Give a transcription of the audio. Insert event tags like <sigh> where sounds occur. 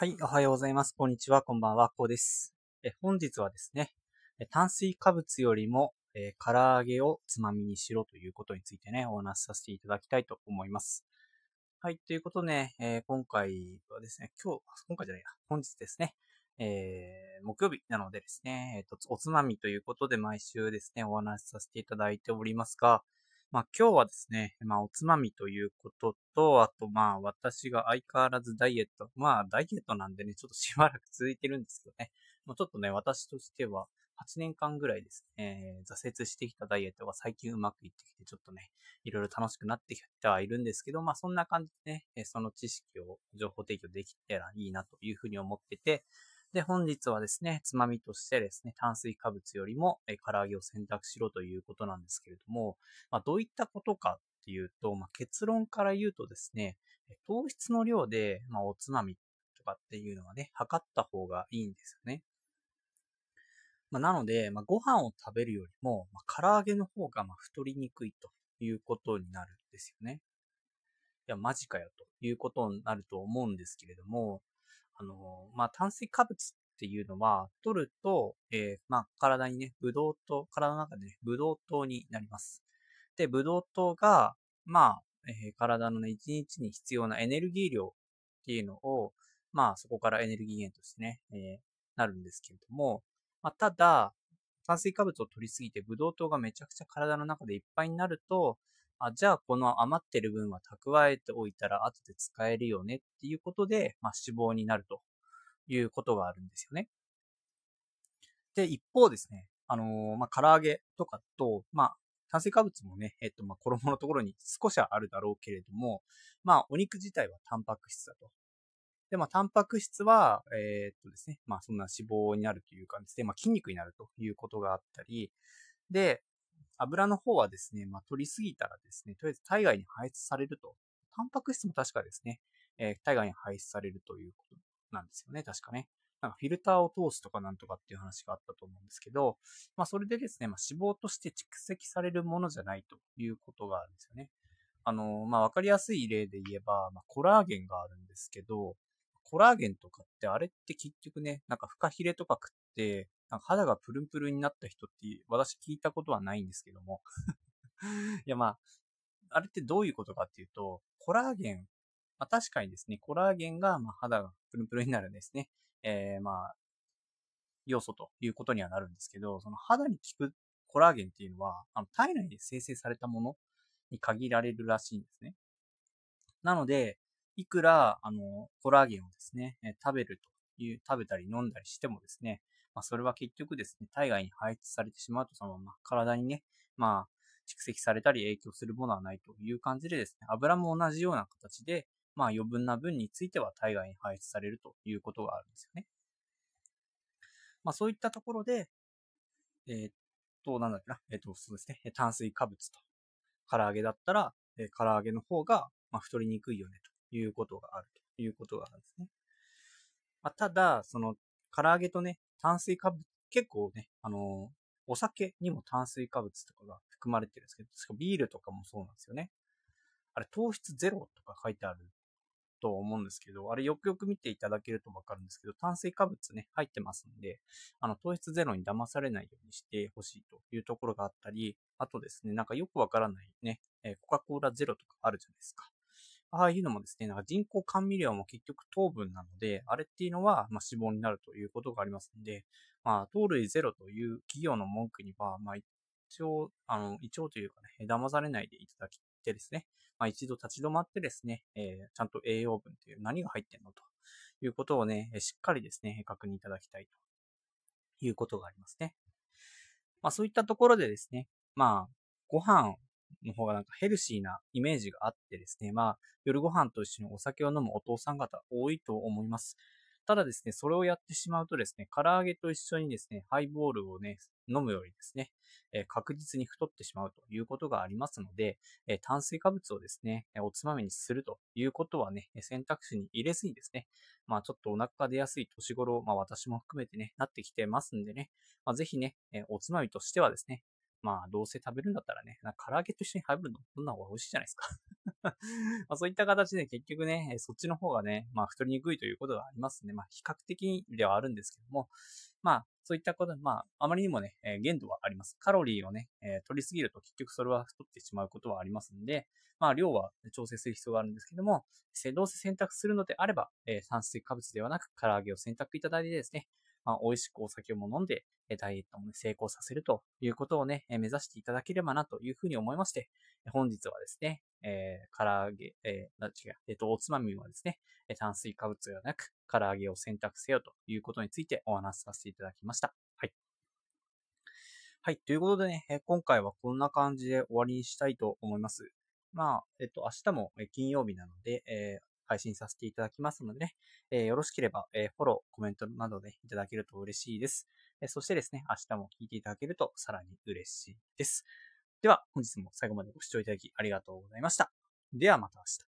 はい、おはようございます。こんにちは、こんばんは、こうです。え本日はですね、炭水化物よりも、え唐揚げをつまみにしろということについてね、お話しさせていただきたいと思います。はい、ということで、ね、えー、今回はですね、今日、今回じゃないや、本日ですね、えー、木曜日なのでですね、えっ、と、おつまみということで毎週ですね、お話しさせていただいておりますが、まあ今日はですね、まあおつまみということと、あとまあ私が相変わらずダイエット、まあダイエットなんでね、ちょっとしばらく続いてるんですけどね、もうちょっとね、私としては8年間ぐらいですね、挫折してきたダイエットが最近うまくいってきて、ちょっとね、いろいろ楽しくなってきてはいるんですけど、まあそんな感じでね、その知識を情報提供できたらいいなというふうに思ってて、で、本日はですね、つまみとしてですね、炭水化物よりも、え唐揚げを選択しろということなんですけれども、まあ、どういったことかっていうと、まあ、結論から言うとですね、糖質の量で、まあ、おつまみとかっていうのはね、測った方がいいんですよね。まあ、なので、まあ、ご飯を食べるよりも、まあ、唐揚げの方がまあ太りにくいということになるんですよね。いや、マジかよということになると思うんですけれども、あの、まあ、炭水化物っていうのは、取ると、えー、まあ、体にね、ブドウ糖、体の中でね、ブドウ糖になります。で、ブドウ糖が、まあ、えー、体のね、一日に必要なエネルギー量っていうのを、まあ、そこからエネルギー源としてね、えー、なるんですけれども、まあ、ただ、炭水化物を取りすぎて、ブドウ糖がめちゃくちゃ体の中でいっぱいになると、あ、じゃあこの余ってる分は蓄えておいたら後で使えるよねっていうことで、まあ、脂肪になるということがあるんですよね。で、一方ですね、あのー、まあ、唐揚げとかと、まあ、炭水化物もね、えっと、まあ、衣のところに少しはあるだろうけれども、まあ、お肉自体はタンパク質だと。で、まあ、タンパク質は、えー、っとですね、まあ、そんな脂肪になるというかですね、まあ、筋肉になるということがあったり、で、油の方はですね、まあ、取りすぎたらですね、とりあえず体外に排出されると。タンパク質も確かですね、えー、体外に排出されるということなんですよね、確かね。なんかフィルターを通すとかなんとかっていう話があったと思うんですけど、まあそれでですね、まあ脂肪として蓄積されるものじゃないということがあるんですよね。あの、まあわかりやすい例で言えば、まあコラーゲンがあるんですけど、コラーゲンとかってあれって結局ね、なんかフカヒレとか食って、なんか肌がプルンプルンになった人って私聞いたことはないんですけども <laughs> いやまあ、あれってどういうことかっていうと、コラーゲン、まあ確かにですね、コラーゲンがまあ肌がプルンプルンになるんですね。えー、まあ、要素ということにはなるんですけど、その肌に効くコラーゲンっていうのは、あの体内で生成されたものに限られるらしいんですね。なので、いくら、あの、コラーゲンをですね、食べるという、食べたり飲んだりしてもですね、まあ、それは結局ですね、体外に排出されてしまうと、そのまま体にね、まあ、蓄積されたり影響するものはないという感じでですね、油も同じような形で、まあ余分な分については体外に排出されるということがあるんですよね。まあそういったところで、えー、っと、なんだっけな、えー、っと、そうですね、炭水化物と、唐揚げだったら、えー、唐揚げの方が、まあ、太りにくいよねということがあるということがあるんですね。まあ、ただ、その、唐揚げとね、炭水化物、結構ね、あの、お酒にも炭水化物とかが含まれてるんですけど、しかビールとかもそうなんですよね。あれ、糖質ゼロとか書いてあると思うんですけど、あれよくよく見ていただけるとわかるんですけど、炭水化物ね、入ってますんで、あの、糖質ゼロに騙されないようにしてほしいというところがあったり、あとですね、なんかよくわからないね、えコカ・コーラゼロとかあるじゃないですか。ああいうのもですね、なんか人工甘味料も結局糖分なので、あれっていうのは、ま脂肪になるということがありますので、まあ、糖類ゼロという企業の文句には、まあ、一応、あの、一応というかね、騙されないでいただきてですね、まあ、一度立ち止まってですね、えー、ちゃんと栄養分という何が入ってんのということをね、しっかりですね、確認いただきたいということがありますね。まあ、そういったところでですね、まあ、ご飯の方がなんかヘルシーなイメージがあってですね、まあ、夜ご飯と一緒にお酒を飲むお父さん方多いと思います。ただですね、それをやってしまうとですね、唐揚げと一緒にですね、ハイボールをね、飲むよりですね、え確実に太ってしまうということがありますので、え炭水化物をですね、おつまみにするということはね、選択肢に入れずにですね、まあちょっとお腹が出やすい年頃、まあ私も含めてね、なってきてますんでね、まあ、ぜひね、おつまみとしてはですね、まあ、どうせ食べるんだったらね、唐揚げと一緒に食べるの、そんな方が美味しいじゃないですか <laughs> まあそういった形で結局ね、そっちの方がね、まあ太りにくいということがありますね。まあ比較的ではあるんですけども、まあそういったこと、まああまりにもね、えー、限度はあります。カロリーをね、えー、取りすぎると結局それは太ってしまうことはありますんで、まあ量は調整する必要があるんですけども、どうせ選択するのであれば、えー、炭水化物ではなく唐揚げを選択いただいてですね、まあ、美味しくお酒も飲んで、ダイエットも、ね、成功させるということをね、目指していただければなというふうに思いまして、本日はですね、えー、唐揚げ、えー、違う、えっ、ー、と、おつまみはですね、炭水化物ではなく、唐揚げを選択せよということについてお話しさせていただきました。はい。はい。ということでね、今回はこんな感じで終わりにしたいと思います。まあ、えっと、明日も金曜日なので、えー、配信させていただきますのでね、えー、よろしければ、えー、フォロー、コメントなどでいただけると嬉しいです。えー、そしてですね、明日も聞いていただけるとさらに嬉しいです。では、本日も最後までご視聴いただきありがとうございました。ではまた明日。